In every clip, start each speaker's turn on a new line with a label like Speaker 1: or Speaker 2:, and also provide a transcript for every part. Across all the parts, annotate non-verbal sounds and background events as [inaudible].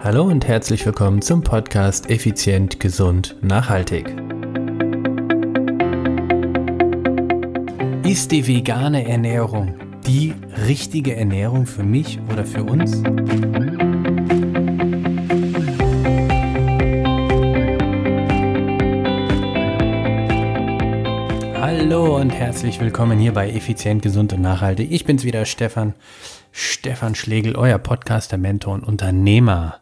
Speaker 1: Hallo und herzlich willkommen zum Podcast Effizient, Gesund, Nachhaltig. Ist die vegane Ernährung die richtige Ernährung für mich oder für uns? Hallo und herzlich willkommen hier bei Effizient, Gesund und Nachhaltig. Ich bin's wieder, Stefan. Stefan Schlegel, euer Podcaster, Mentor und Unternehmer.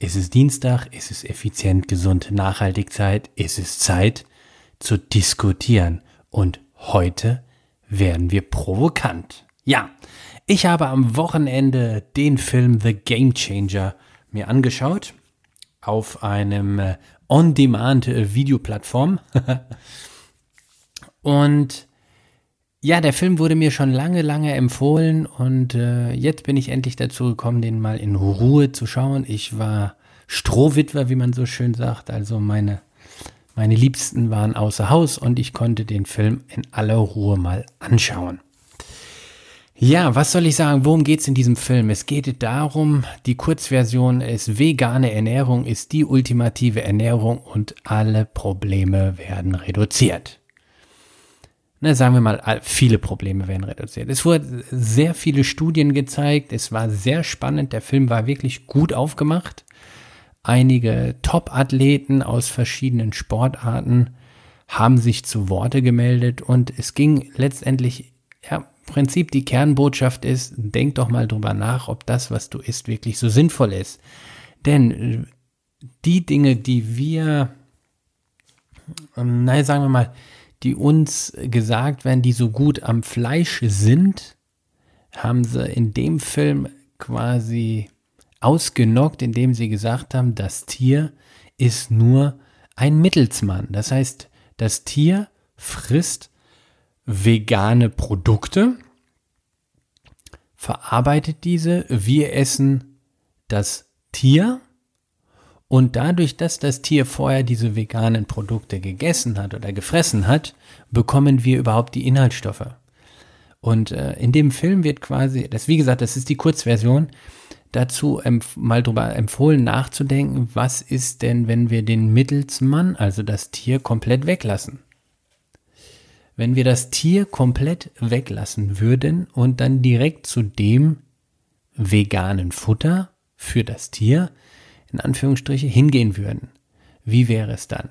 Speaker 1: Ist es Dienstag? Ist es effizient, gesund, nachhaltig Zeit? Ist es Zeit zu diskutieren? Und heute werden wir provokant. Ja, ich habe am Wochenende den Film The Game Changer mir angeschaut auf einem äh, On-Demand-Videoplattform. [laughs] und ja, der Film wurde mir schon lange, lange empfohlen und äh, jetzt bin ich endlich dazu gekommen, den mal in Ruhe zu schauen. Ich war Strohwitwer, wie man so schön sagt. Also meine, meine Liebsten waren außer Haus und ich konnte den Film in aller Ruhe mal anschauen. Ja, was soll ich sagen? Worum geht es in diesem Film? Es geht darum, die Kurzversion ist, vegane Ernährung ist die ultimative Ernährung und alle Probleme werden reduziert ne, sagen wir mal, viele Probleme werden reduziert. Es wurden sehr viele Studien gezeigt, es war sehr spannend, der Film war wirklich gut aufgemacht. Einige Top-Athleten aus verschiedenen Sportarten haben sich zu Worte gemeldet und es ging letztendlich, ja, Prinzip die Kernbotschaft ist, denk doch mal drüber nach, ob das, was du isst, wirklich so sinnvoll ist. Denn äh, die Dinge, die wir, ähm, naja, sagen wir mal, die uns gesagt werden, die so gut am Fleisch sind, haben sie in dem Film quasi ausgenockt, indem sie gesagt haben, das Tier ist nur ein Mittelsmann. Das heißt, das Tier frisst vegane Produkte, verarbeitet diese, wir essen das Tier und dadurch, dass das Tier vorher diese veganen Produkte gegessen hat oder gefressen hat, bekommen wir überhaupt die Inhaltsstoffe. Und äh, in dem Film wird quasi, das wie gesagt, das ist die Kurzversion, dazu mal drüber empfohlen nachzudenken, was ist denn, wenn wir den Mittelsmann, also das Tier, komplett weglassen. Wenn wir das Tier komplett weglassen würden und dann direkt zu dem veganen Futter für das Tier, in Anführungsstriche hingehen würden. Wie wäre es dann?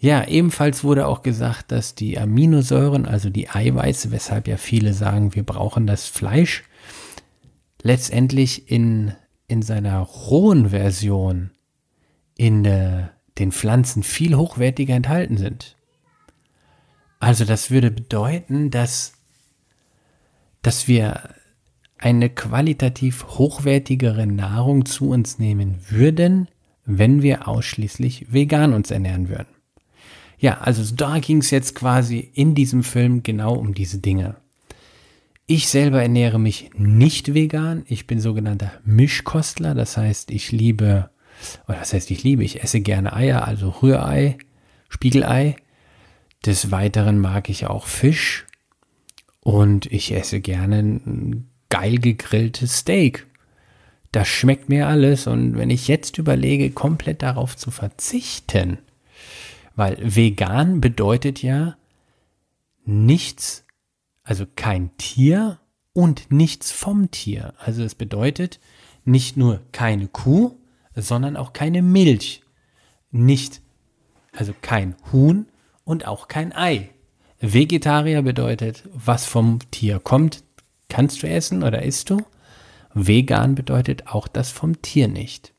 Speaker 1: Ja, ebenfalls wurde auch gesagt, dass die Aminosäuren, also die Eiweiße, weshalb ja viele sagen, wir brauchen das Fleisch, letztendlich in, in seiner rohen Version in äh, den Pflanzen viel hochwertiger enthalten sind. Also das würde bedeuten, dass, dass wir eine qualitativ hochwertigere Nahrung zu uns nehmen würden, wenn wir ausschließlich vegan uns ernähren würden. Ja, also da ging es jetzt quasi in diesem Film genau um diese Dinge. Ich selber ernähre mich nicht vegan. Ich bin sogenannter Mischkostler. Das heißt, ich liebe, oder das heißt, ich liebe, ich esse gerne Eier, also Rührei, Spiegelei. Des Weiteren mag ich auch Fisch. Und ich esse gerne geil gegrilltes Steak. Das schmeckt mir alles. Und wenn ich jetzt überlege, komplett darauf zu verzichten, weil vegan bedeutet ja nichts, also kein Tier und nichts vom Tier. Also es bedeutet nicht nur keine Kuh, sondern auch keine Milch. Nicht, also kein Huhn und auch kein Ei. Vegetarier bedeutet, was vom Tier kommt, kannst du essen oder isst du. Vegan bedeutet auch das vom Tier nicht.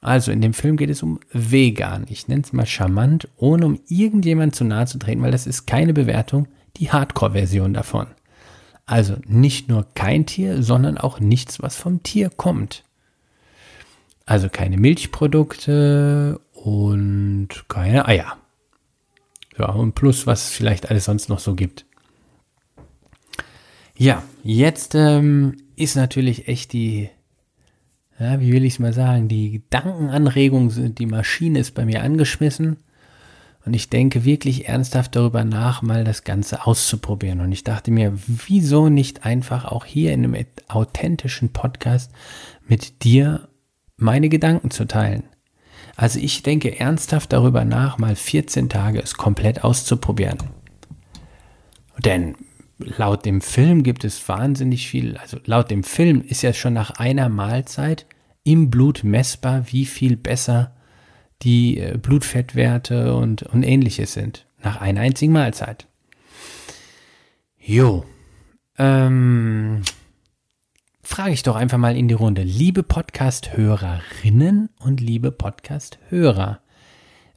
Speaker 1: Also in dem Film geht es um vegan. Ich nenne es mal charmant, ohne um irgendjemand zu nahe zu treten, weil das ist keine Bewertung, die Hardcore-Version davon. Also nicht nur kein Tier, sondern auch nichts, was vom Tier kommt. Also keine Milchprodukte und keine Eier. Ja, und plus, was es vielleicht alles sonst noch so gibt. Ja, jetzt ähm, ist natürlich echt die, ja, wie will ich es mal sagen, die Gedankenanregung, die Maschine ist bei mir angeschmissen. Und ich denke wirklich ernsthaft darüber nach, mal das Ganze auszuprobieren. Und ich dachte mir, wieso nicht einfach auch hier in einem authentischen Podcast mit dir meine Gedanken zu teilen. Also ich denke ernsthaft darüber nach, mal 14 Tage es komplett auszuprobieren. Denn laut dem Film gibt es wahnsinnig viel, also laut dem Film ist ja schon nach einer Mahlzeit im Blut messbar, wie viel besser die äh, Blutfettwerte und, und ähnliches sind. Nach einer einzigen Mahlzeit. Jo. Ähm, frage ich doch einfach mal in die Runde. Liebe Podcast-Hörerinnen und liebe Podcast-Hörer,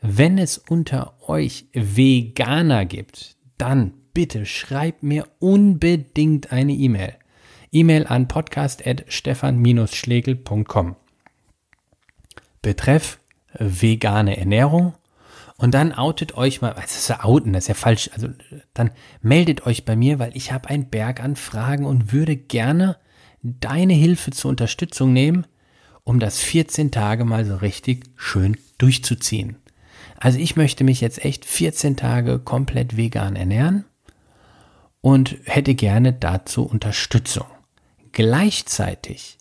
Speaker 1: wenn es unter euch Veganer gibt, dann bitte schreibt mir unbedingt eine E-Mail. E-Mail an podcast.stefan-schlegel.com. Betreff vegane Ernährung und dann outet euch mal, das ist ja outen, das ist ja falsch, also dann meldet euch bei mir, weil ich habe einen Berg an Fragen und würde gerne deine Hilfe zur Unterstützung nehmen, um das 14 Tage mal so richtig schön durchzuziehen. Also ich möchte mich jetzt echt 14 Tage komplett vegan ernähren und hätte gerne dazu Unterstützung. Gleichzeitig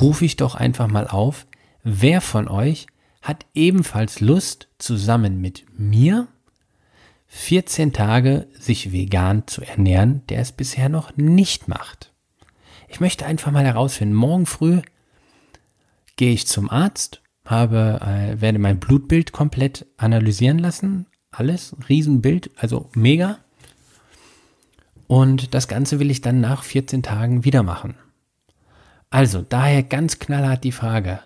Speaker 1: rufe ich doch einfach mal auf, wer von euch hat ebenfalls Lust, zusammen mit mir 14 Tage sich vegan zu ernähren, der es bisher noch nicht macht. Ich möchte einfach mal herausfinden, morgen früh gehe ich zum Arzt, habe, äh, werde mein Blutbild komplett analysieren lassen. Alles, Riesenbild, also mega. Und das Ganze will ich dann nach 14 Tagen wieder machen. Also, daher ganz knallhart die Frage,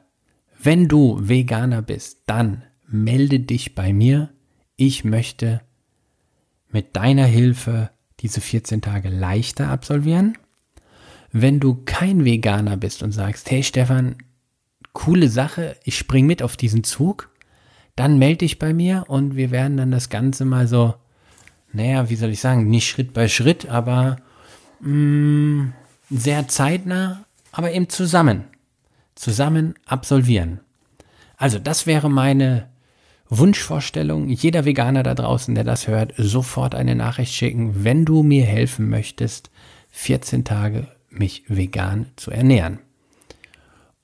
Speaker 1: wenn du Veganer bist, dann melde dich bei mir. Ich möchte mit deiner Hilfe diese 14 Tage leichter absolvieren. Wenn du kein Veganer bist und sagst, hey Stefan, coole Sache, ich spring mit auf diesen Zug, dann melde dich bei mir und wir werden dann das Ganze mal so, naja, wie soll ich sagen, nicht Schritt bei Schritt, aber mh, mm, sehr zeitnah, aber eben zusammen, zusammen absolvieren. Also das wäre meine Wunschvorstellung. Jeder Veganer da draußen, der das hört, sofort eine Nachricht schicken, wenn du mir helfen möchtest, 14 Tage mich vegan zu ernähren.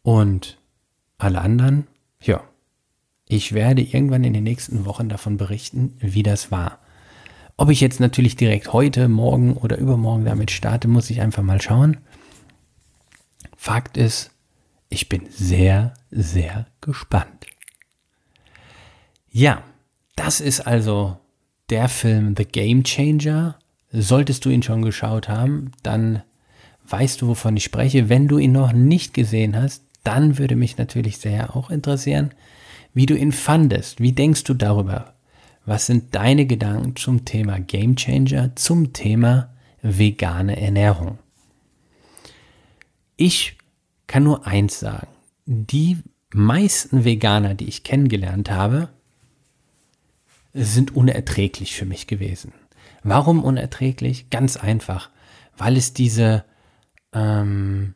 Speaker 1: Und alle anderen, ja, ich werde irgendwann in den nächsten Wochen davon berichten, wie das war. Ob ich jetzt natürlich direkt heute, morgen oder übermorgen damit starte, muss ich einfach mal schauen. Fakt ist, ich bin sehr, sehr gespannt. Ja, das ist also der Film The Game Changer. Solltest du ihn schon geschaut haben, dann weißt du, wovon ich spreche. Wenn du ihn noch nicht gesehen hast, dann würde mich natürlich sehr auch interessieren, wie du ihn fandest. Wie denkst du darüber? Was sind deine Gedanken zum Thema Game Changer, zum Thema vegane Ernährung? Ich kann nur eins sagen. Die meisten Veganer, die ich kennengelernt habe, sind unerträglich für mich gewesen. Warum unerträglich? Ganz einfach, weil es diese ähm,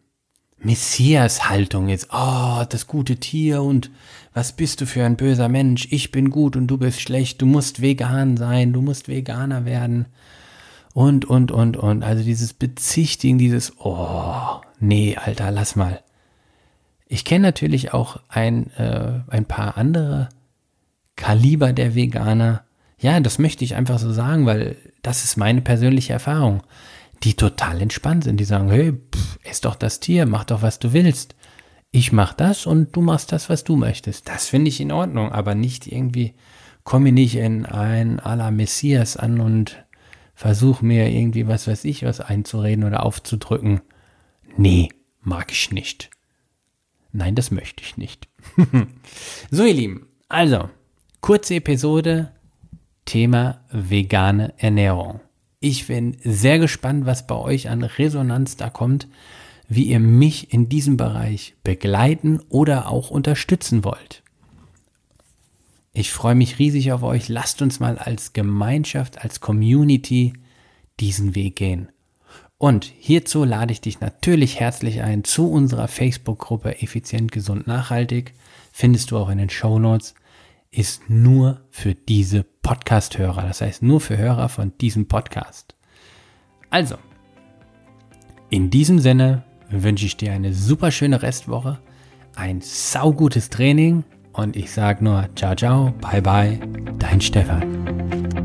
Speaker 1: Messias-Haltung ist. Oh, das gute Tier und was bist du für ein böser Mensch? Ich bin gut und du bist schlecht. Du musst vegan sein, du musst Veganer werden. Und, und, und, und. Also dieses Bezichtigen, dieses, oh, nee, Alter, lass mal. Ich kenne natürlich auch ein, äh, ein paar andere Kaliber der Veganer. Ja, das möchte ich einfach so sagen, weil das ist meine persönliche Erfahrung die total entspannt sind. Die sagen, hey, pff, ess doch das Tier, mach doch, was du willst. Ich mach das und du machst das, was du möchtest. Das finde ich in Ordnung, aber nicht irgendwie, komme nicht in ein à la Messias an und versuch mir irgendwie was weiß ich was einzureden oder aufzudrücken. Nee, mag ich nicht. Nein, das möchte ich nicht. [laughs] so, ihr Lieben, also, kurze Episode, Thema vegane Ernährung. Ich bin sehr gespannt, was bei euch an Resonanz da kommt, wie ihr mich in diesem Bereich begleiten oder auch unterstützen wollt. Ich freue mich riesig auf euch. Lasst uns mal als Gemeinschaft, als Community diesen Weg gehen. Und hierzu lade ich dich natürlich herzlich ein zu unserer Facebook-Gruppe Effizient, Gesund, Nachhaltig. Findest du auch in den Show Notes ist nur für diese Podcast-Hörer. Das heißt nur für Hörer von diesem Podcast. Also, in diesem Sinne wünsche ich dir eine super schöne Restwoche, ein saugutes Training und ich sage nur ciao ciao, bye bye, dein Stefan.